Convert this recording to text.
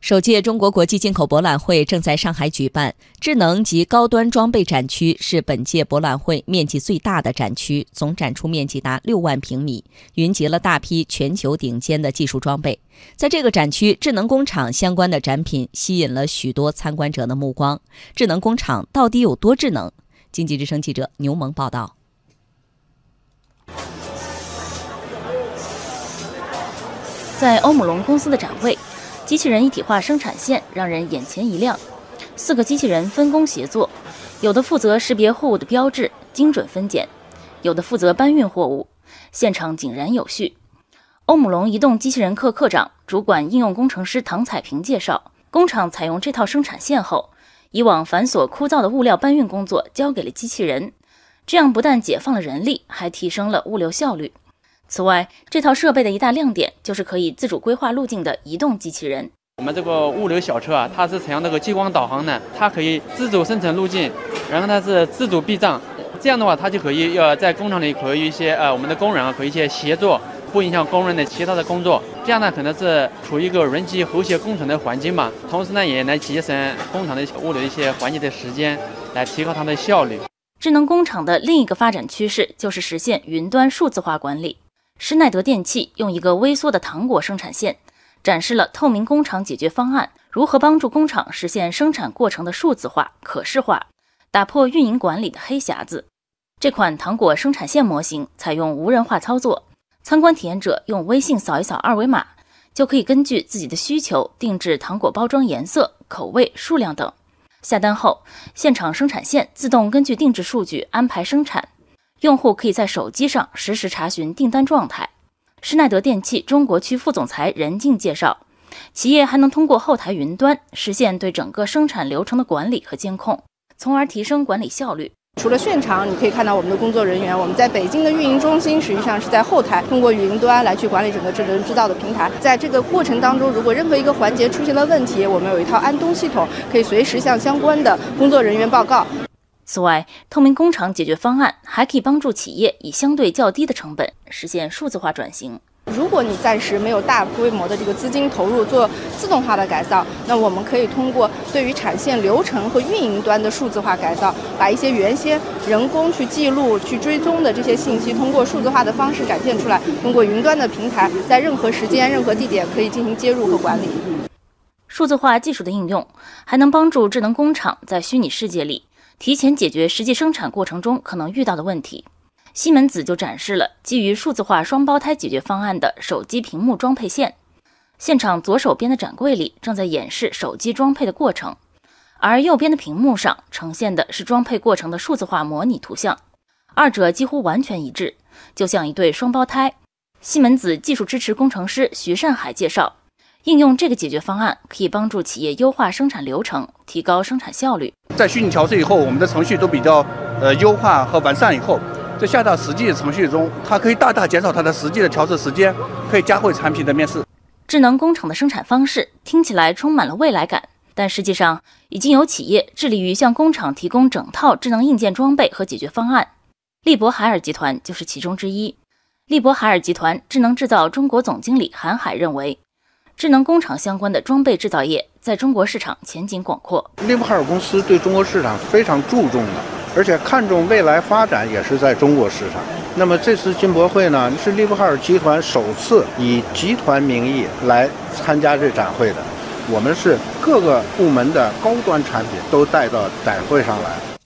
首届中国国际进口博览会正在上海举办，智能及高端装备展区是本届博览会面积最大的展区，总展出面积达六万平米，云集了大批全球顶尖的技术装备。在这个展区，智能工厂相关的展品吸引了许多参观者的目光。智能工厂到底有多智能？经济之声记者牛萌报道。在欧姆龙公司的展位。机器人一体化生产线让人眼前一亮，四个机器人分工协作，有的负责识别货物的标志，精准分拣；有的负责搬运货物，现场井然有序。欧姆龙移动机器人课课长、主管应用工程师唐彩萍介绍，工厂采用这套生产线后，以往繁琐枯燥的物料搬运工作交给了机器人，这样不但解放了人力，还提升了物流效率。此外，这套设备的一大亮点就是可以自主规划路径的移动机器人。我们这个物流小车啊，它是采用那个激光导航的，它可以自主生成路径，然后它是自主避障。这样的话，它就可以要在工厂里和一些呃我们的工人啊，和一些协作，不影响工人的其他的工作。这样呢，可能是处于一个人机和谐共存的环境嘛。同时呢，也能节省工厂的物流一些环节的时间，来提高它的效率。智能工厂的另一个发展趋势就是实现云端数字化管理。施耐德电器用一个微缩的糖果生产线，展示了透明工厂解决方案如何帮助工厂实现生产过程的数字化、可视化，打破运营管理的黑匣子。这款糖果生产线模型采用无人化操作，参观体验者用微信扫一扫二维码，就可以根据自己的需求定制糖果包装颜色、口味、数量等。下单后，现场生产线自动根据定制数据安排生产。用户可以在手机上实时查询订单状态。施耐德电器中国区副总裁任静介绍，企业还能通过后台云端实现对整个生产流程的管理和监控，从而提升管理效率。除了现场，你可以看到我们的工作人员，我们在北京的运营中心实际上是在后台通过云端来去管理整个智能制造的平台。在这个过程当中，如果任何一个环节出现了问题，我们有一套安东系统，可以随时向相关的工作人员报告。此外，透明工厂解决方案还可以帮助企业以相对较低的成本实现数字化转型。如果你暂时没有大规模的这个资金投入做自动化的改造，那我们可以通过对于产线流程和运营端的数字化改造，把一些原先人工去记录、去追踪的这些信息，通过数字化的方式展现出来。通过云端的平台，在任何时间、任何地点可以进行接入和管理。数字化技术的应用还能帮助智能工厂在虚拟世界里。提前解决实际生产过程中可能遇到的问题，西门子就展示了基于数字化双胞胎解决方案的手机屏幕装配线。现场左手边的展柜里正在演示手机装配的过程，而右边的屏幕上呈现的是装配过程的数字化模拟图像，二者几乎完全一致，就像一对双胞胎。西门子技术支持工程师徐善海介绍。应用这个解决方案，可以帮助企业优化生产流程，提高生产效率。在虚拟调试以后，我们的程序都比较呃优化和完善以后，在下到实际的程序中，它可以大大减少它的实际的调试时间，可以加快产品的面试。智能工厂的生产方式听起来充满了未来感，但实际上已经有企业致力于向工厂提供整套智能硬件装备和解决方案。利博海尔集团就是其中之一。利博海尔集团智能制造中国总经理韩海认为。智能工厂相关的装备制造业在中国市场前景广阔。利博海尔公司对中国市场非常注重的，而且看重未来发展也是在中国市场。那么这次进博会呢，是利博海尔集团首次以集团名义来参加这展会的。我们是各个部门的高端产品都带到展会上来。